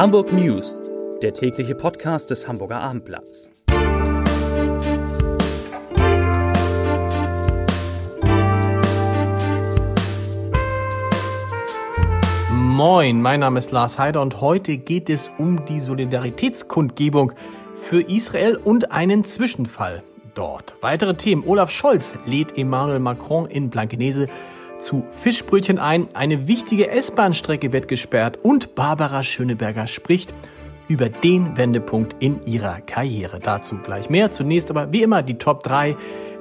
Hamburg News, der tägliche Podcast des Hamburger Abendblatts. Moin, mein Name ist Lars Heider und heute geht es um die Solidaritätskundgebung für Israel und einen Zwischenfall dort. Weitere Themen. Olaf Scholz lädt Emmanuel Macron in Blankenese zu Fischbrötchen ein. Eine wichtige S-Bahn-Strecke wird gesperrt und Barbara Schöneberger spricht über den Wendepunkt in ihrer Karriere. Dazu gleich mehr. Zunächst aber wie immer die Top 3,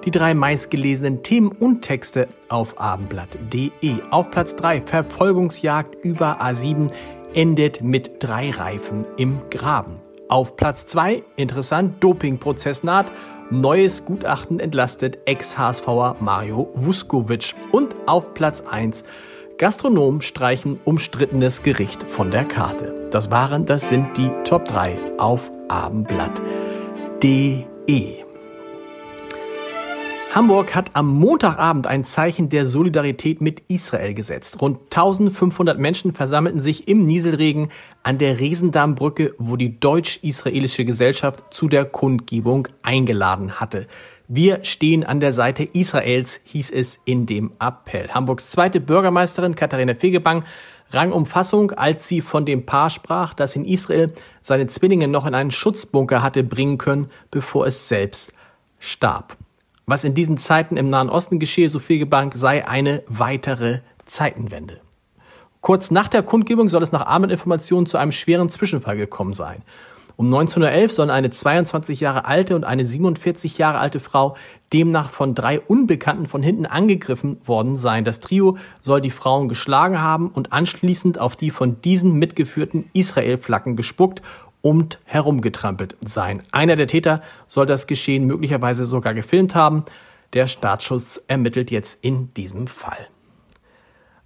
die drei meistgelesenen Themen und Texte auf abendblatt.de. Auf Platz 3 Verfolgungsjagd über A7 endet mit drei Reifen im Graben. Auf Platz 2 interessant Dopingprozess naht Neues Gutachten entlastet Ex-HSVer Mario Vuskovic. Und auf Platz 1 Gastronomen streichen umstrittenes Gericht von der Karte. Das waren, das sind die Top 3 auf abendblatt.de. Hamburg hat am Montagabend ein Zeichen der Solidarität mit Israel gesetzt. Rund 1500 Menschen versammelten sich im Nieselregen an der Riesendammbrücke, wo die deutsch-israelische Gesellschaft zu der Kundgebung eingeladen hatte. Wir stehen an der Seite Israels, hieß es in dem Appell. Hamburgs zweite Bürgermeisterin Katharina Fegebank rang um Fassung, als sie von dem Paar sprach, das in Israel seine Zwillinge noch in einen Schutzbunker hatte bringen können, bevor es selbst starb. Was in diesen Zeiten im Nahen Osten geschehe, so Fegebank, sei eine weitere Zeitenwende. Kurz nach der Kundgebung soll es nach Abendinformationen zu einem schweren Zwischenfall gekommen sein. Um 1911 sollen eine 22 Jahre alte und eine 47 Jahre alte Frau demnach von drei Unbekannten von hinten angegriffen worden sein. Das Trio soll die Frauen geschlagen haben und anschließend auf die von diesen mitgeführten Israel-Flaggen gespuckt und herumgetrampelt sein. Einer der Täter soll das Geschehen möglicherweise sogar gefilmt haben. Der Staatsschutz ermittelt jetzt in diesem Fall.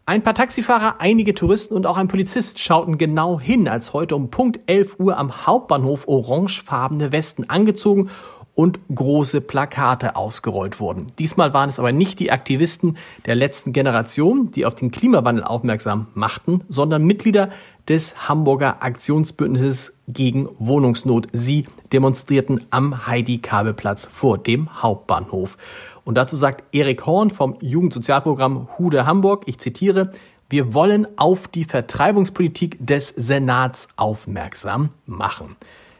Ein paar Taxifahrer, einige Touristen und auch ein Polizist schauten genau hin, als heute um Punkt 11 Uhr am Hauptbahnhof orangefarbene Westen angezogen und große Plakate ausgerollt wurden. Diesmal waren es aber nicht die Aktivisten der letzten Generation, die auf den Klimawandel aufmerksam machten, sondern Mitglieder des Hamburger Aktionsbündnisses gegen Wohnungsnot. Sie demonstrierten am Heidi-Kabelplatz vor dem Hauptbahnhof. Und dazu sagt Erik Horn vom Jugendsozialprogramm Hude Hamburg, ich zitiere, wir wollen auf die Vertreibungspolitik des Senats aufmerksam machen.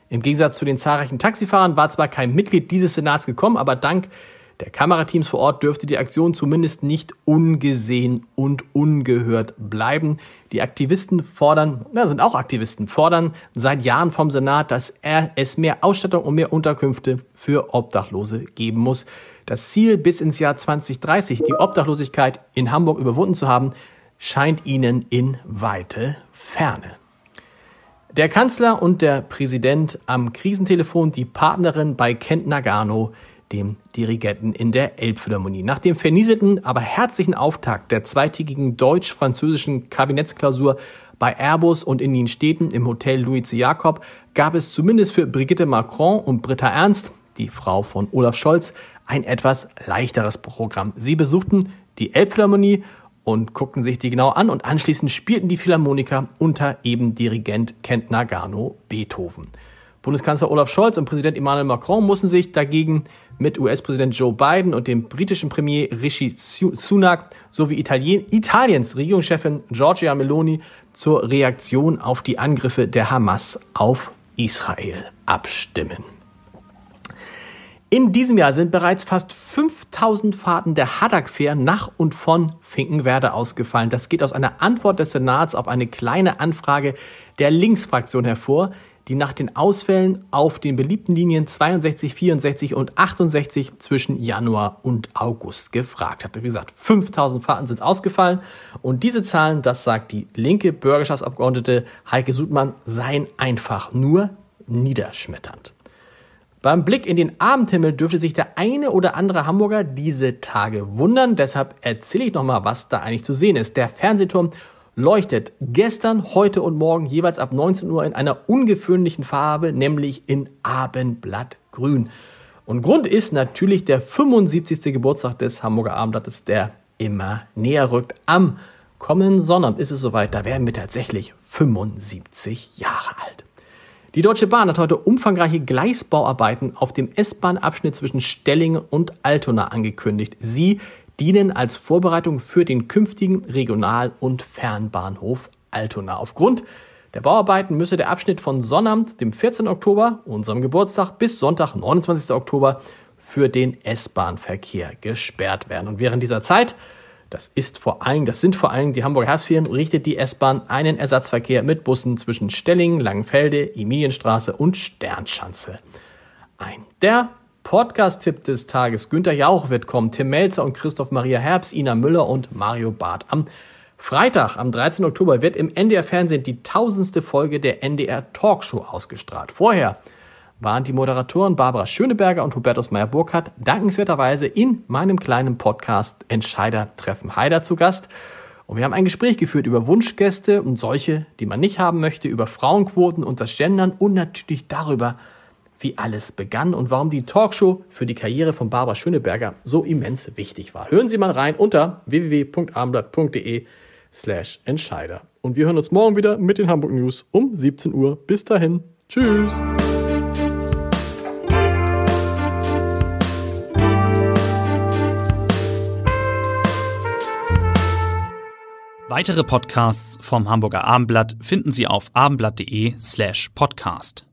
Im Gegensatz zu den zahlreichen Taxifahrern war zwar kein Mitglied dieses Senats gekommen, aber dank der Kamerateams vor Ort dürfte die Aktion zumindest nicht ungesehen und ungehört bleiben. Die Aktivisten fordern, ja, sind auch Aktivisten, fordern seit Jahren vom Senat, dass es mehr Ausstattung und mehr Unterkünfte für Obdachlose geben muss. Das Ziel, bis ins Jahr 2030 die Obdachlosigkeit in Hamburg überwunden zu haben, scheint ihnen in weite Ferne. Der Kanzler und der Präsident am Krisentelefon, die Partnerin bei Kent Nagano, dem Dirigenten in der Elbphilharmonie. Nach dem vernieselten, aber herzlichen Auftakt der zweitägigen deutsch-französischen Kabinettsklausur bei Airbus und in den Städten im Hotel Louis. Jakob gab es zumindest für Brigitte Macron und Britta Ernst, die Frau von Olaf Scholz, ein etwas leichteres Programm. Sie besuchten die Elbphilharmonie und guckten sich die genau an und anschließend spielten die Philharmoniker unter eben Dirigent Kent Nagano Beethoven. Bundeskanzler Olaf Scholz und Präsident Emmanuel Macron mussten sich dagegen mit US-Präsident Joe Biden und dem britischen Premier Rishi Sunak sowie Italien, Italiens Regierungschefin Giorgia Meloni zur Reaktion auf die Angriffe der Hamas auf Israel abstimmen. In diesem Jahr sind bereits fast 5000 Fahrten der Haddock-Fähr nach und von Finkenwerder ausgefallen. Das geht aus einer Antwort des Senats auf eine kleine Anfrage der Linksfraktion hervor, die nach den Ausfällen auf den beliebten Linien 62, 64 und 68 zwischen Januar und August gefragt hatte. Wie gesagt, 5000 Fahrten sind ausgefallen und diese Zahlen, das sagt die linke Bürgerschaftsabgeordnete Heike Sudmann, seien einfach nur niederschmetternd. Beim Blick in den Abendhimmel dürfte sich der eine oder andere Hamburger diese Tage wundern. Deshalb erzähle ich nochmal, was da eigentlich zu sehen ist. Der Fernsehturm leuchtet gestern, heute und morgen jeweils ab 19 Uhr in einer ungewöhnlichen Farbe, nämlich in Abendblattgrün. Und Grund ist natürlich der 75. Geburtstag des Hamburger Abendblattes, der immer näher rückt am Kommenden Sonnabend ist es soweit, da werden wir tatsächlich 75 Jahre alt. Die Deutsche Bahn hat heute umfangreiche Gleisbauarbeiten auf dem S-Bahn-Abschnitt zwischen Stellingen und Altona angekündigt. Sie dienen als Vorbereitung für den künftigen Regional- und Fernbahnhof Altona. Aufgrund der Bauarbeiten müsse der Abschnitt von Sonnabend, dem 14. Oktober, unserem Geburtstag, bis Sonntag, 29. Oktober, für den S-Bahn-Verkehr gesperrt werden. Und während dieser Zeit das ist vor allem, das sind vor allem die Hamburger Herbstferien, richtet die S-Bahn einen Ersatzverkehr mit Bussen zwischen Stellingen, Langenfelde, Emilienstraße und Sternschanze ein. Der Podcast-Tipp des Tages. Günter Jauch wird kommen, Tim Melzer und Christoph Maria Herbst, Ina Müller und Mario Barth. Am Freitag, am 13. Oktober, wird im NDR Fernsehen die tausendste Folge der NDR Talkshow ausgestrahlt. Vorher waren die Moderatoren Barbara Schöneberger und Hubertus Meyer-Burkhardt dankenswerterweise in meinem kleinen Podcast Entscheider treffen Heider zu Gast. Und wir haben ein Gespräch geführt über Wunschgäste und solche, die man nicht haben möchte, über Frauenquoten und das Gendern und natürlich darüber, wie alles begann und warum die Talkshow für die Karriere von Barbara Schöneberger so immens wichtig war. Hören Sie mal rein unter www.abendblatt.de slash Entscheider. Und wir hören uns morgen wieder mit den Hamburg News um 17 Uhr. Bis dahin. Tschüss. Weitere Podcasts vom Hamburger Abendblatt finden Sie auf abendblatt.de slash podcast.